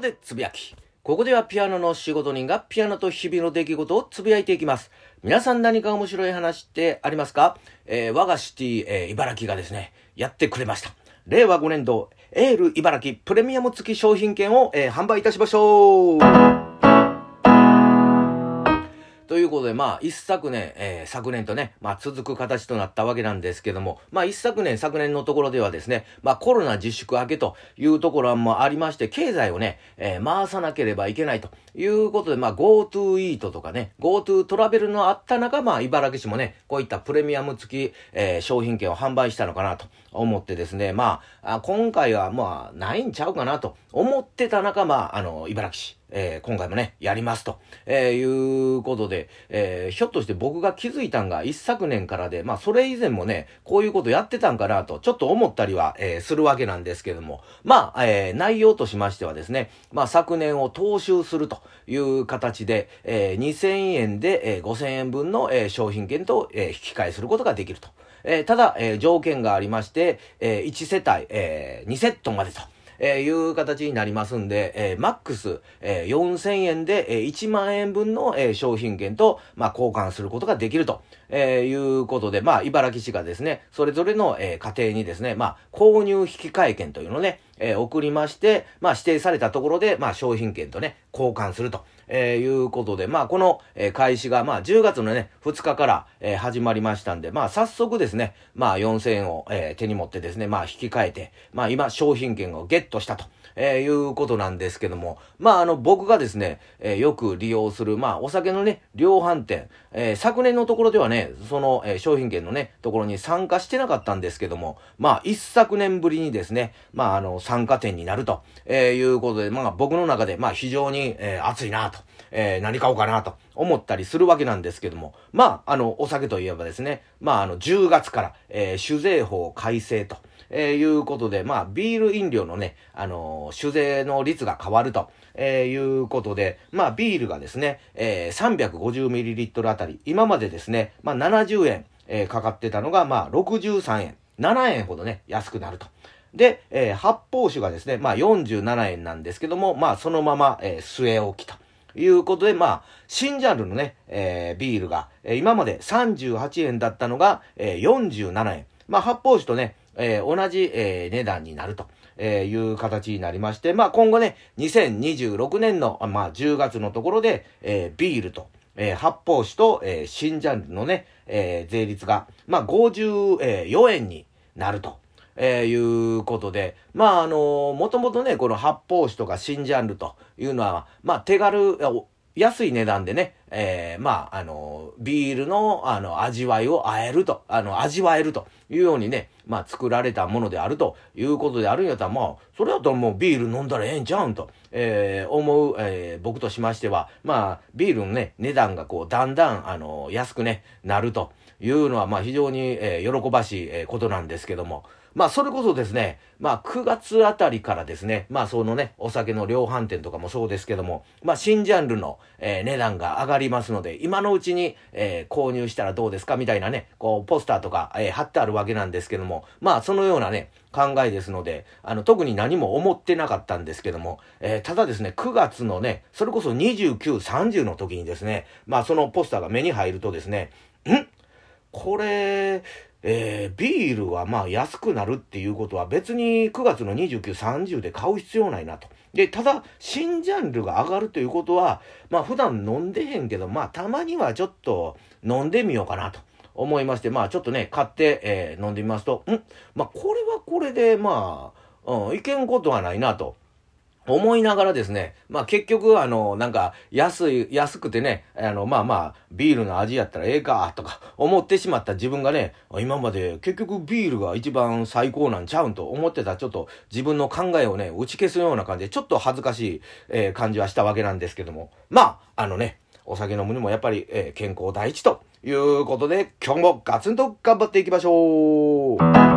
でつぶやき。ここではピアノの仕事人がピアノと日々の出来事をつぶやいていきます。皆さん何か面白い話ってありますか？えー、我がシティ、えー、茨城がですね、やってくれました。令和5年度、エール茨城プレミアム付き商品券を、えー、販売いたしましょうということで、まあ、一昨年、えー、昨年とね、まあ、続く形となったわけなんですけども、まあ、一昨年、昨年のところではですね、まあ、コロナ自粛明けというところもありまして、経済をね、えー、回さなければいけないということで、まあ、GoTo イートとかね、GoTo トラベルのあった中、まあ、茨城市もね、こういったプレミアム付き、えー、商品券を販売したのかなと思ってですね、まあ、今回は、まあ、ないんちゃうかなと思ってた中、まあ、あの、茨城市、えー、今回もね、やりますと、えー、いうことで、えー、ひょっとして僕が気づいたんが一昨年からで、まあそれ以前もね、こういうことやってたんかなと、ちょっと思ったりは、え、するわけなんですけども、まあ、え、内容としましてはですね、まあ昨年を踏襲するという形で、えー、2000円で、えー、5000円分の、え、商品券と、え、引き換えすることができると。え、ただ、え、条件がありまして、え、1世帯、え、2セットまでと。え、いう形になりますんで、え、マックス、えー、4000円で、え、1万円分の、え、商品券と、まあ、交換することができると、え、いうことで、まあ、茨城市がですね、それぞれの、え、家庭にですね、まあ、購入引換券というのをね、え、送りまして、まあ、指定されたところで、まあ、商品券とね、交換すると。えー、いうことで、まあ、この、えー、開始が、まあ、10月のね、2日から、えー、始まりましたんで、まあ、早速ですね、まあ、4000円を、えー、手に持ってですね、まあ、引き換えて、まあ、今、商品券をゲットしたと。えー、いうことなんですけども、まあ、あの、僕がですね、えー、よく利用する、まあ、お酒のね、量販店、えー、昨年のところではね、その、えー、商品券のね、ところに参加してなかったんですけども、まあ、一昨年ぶりにですね、まあ、あの、参加店になると、えー、いうことで、まあ、僕の中で、まあ、非常に、えー、熱いなと、えー、何買おうかなと思ったりするわけなんですけども、まあ、あの、お酒といえばですね、まあ、あの、10月から、えー、酒税法改正と、えー、いうことで、まあ、ビール飲料のね、あのー、酒税の率が変わると、えー、いうことで、まあ、ビールがですね、えー、350ml あたり、今までですね、まあ、70円、えー、かかってたのが、まあ、63円、7円ほどね、安くなると。で、えー、発泡酒がですね、まあ47円なんですけども、まあそのまま、えー、据え置きと。いうことで、まあ、新ジャンルのね、えー、ビールが、えー、今まで38円だったのが、えー、47円。まあ、発泡酒とね、えー、同じ、えー、値段になると。えー、いう形になりまして、まあ今後ね、2026年の、まあ10月のところで、えー、ビールと、えー、発泡酒と、えー、新ジャンルのね、えー、税率が、まあ54円になると。えー、いうことで、まあ、あのー、もともとね、この発泡酒とか新ジャンルというのは、まあ、手軽、安い値段でね、えー、まあ、あの、ビールの、あの、味わいをあえると、あの、味わえるというようにね、まあ、作られたものであるということであるんやったら、まあ、それだったらもうビール飲んだらええんちゃうんと、えー、思う、えー、僕としましては、まあ、ビールのね、値段がこう、だんだん、あの、安くね、なると。いうのは、まあ、非常に、えー、喜ばしい、えことなんですけども、まあ、それこそですね、まあ、9月あたりからですね、まあ、そのね、お酒の量販店とかもそうですけども、まあ、新ジャンルの、えー、値段が上がりますので、今のうちに、えー、購入したらどうですかみたいなね、こう、ポスターとか、えー、貼ってあるわけなんですけども、まあ、そのようなね、考えですので、あの、特に何も思ってなかったんですけども、えー、ただですね、9月のね、それこそ29、30の時にですね、まあ、そのポスターが目に入るとですね、ん？これ、えー、ビールはまあ安くなるっていうことは別に9月の29、30で買う必要ないなと。で、ただ、新ジャンルが上がるということは、まあ普段飲んでへんけど、まあたまにはちょっと飲んでみようかなと思いまして、まあちょっとね、買って、えー、飲んでみますと、んまあこれはこれで、まあ、うん、いけんことはないなと。思いながらですね、まあ結局あの、なんか安い、安くてね、あの、まあまあ、ビールの味やったらええか、とか思ってしまった自分がね、今まで結局ビールが一番最高なんちゃうんと思ってたちょっと自分の考えをね、打ち消すような感じで、ちょっと恥ずかしい、えー、感じはしたわけなんですけども、まあ、あのね、お酒飲むにもやっぱり、えー、健康第一ということで、今日もガツンと頑張っていきましょう。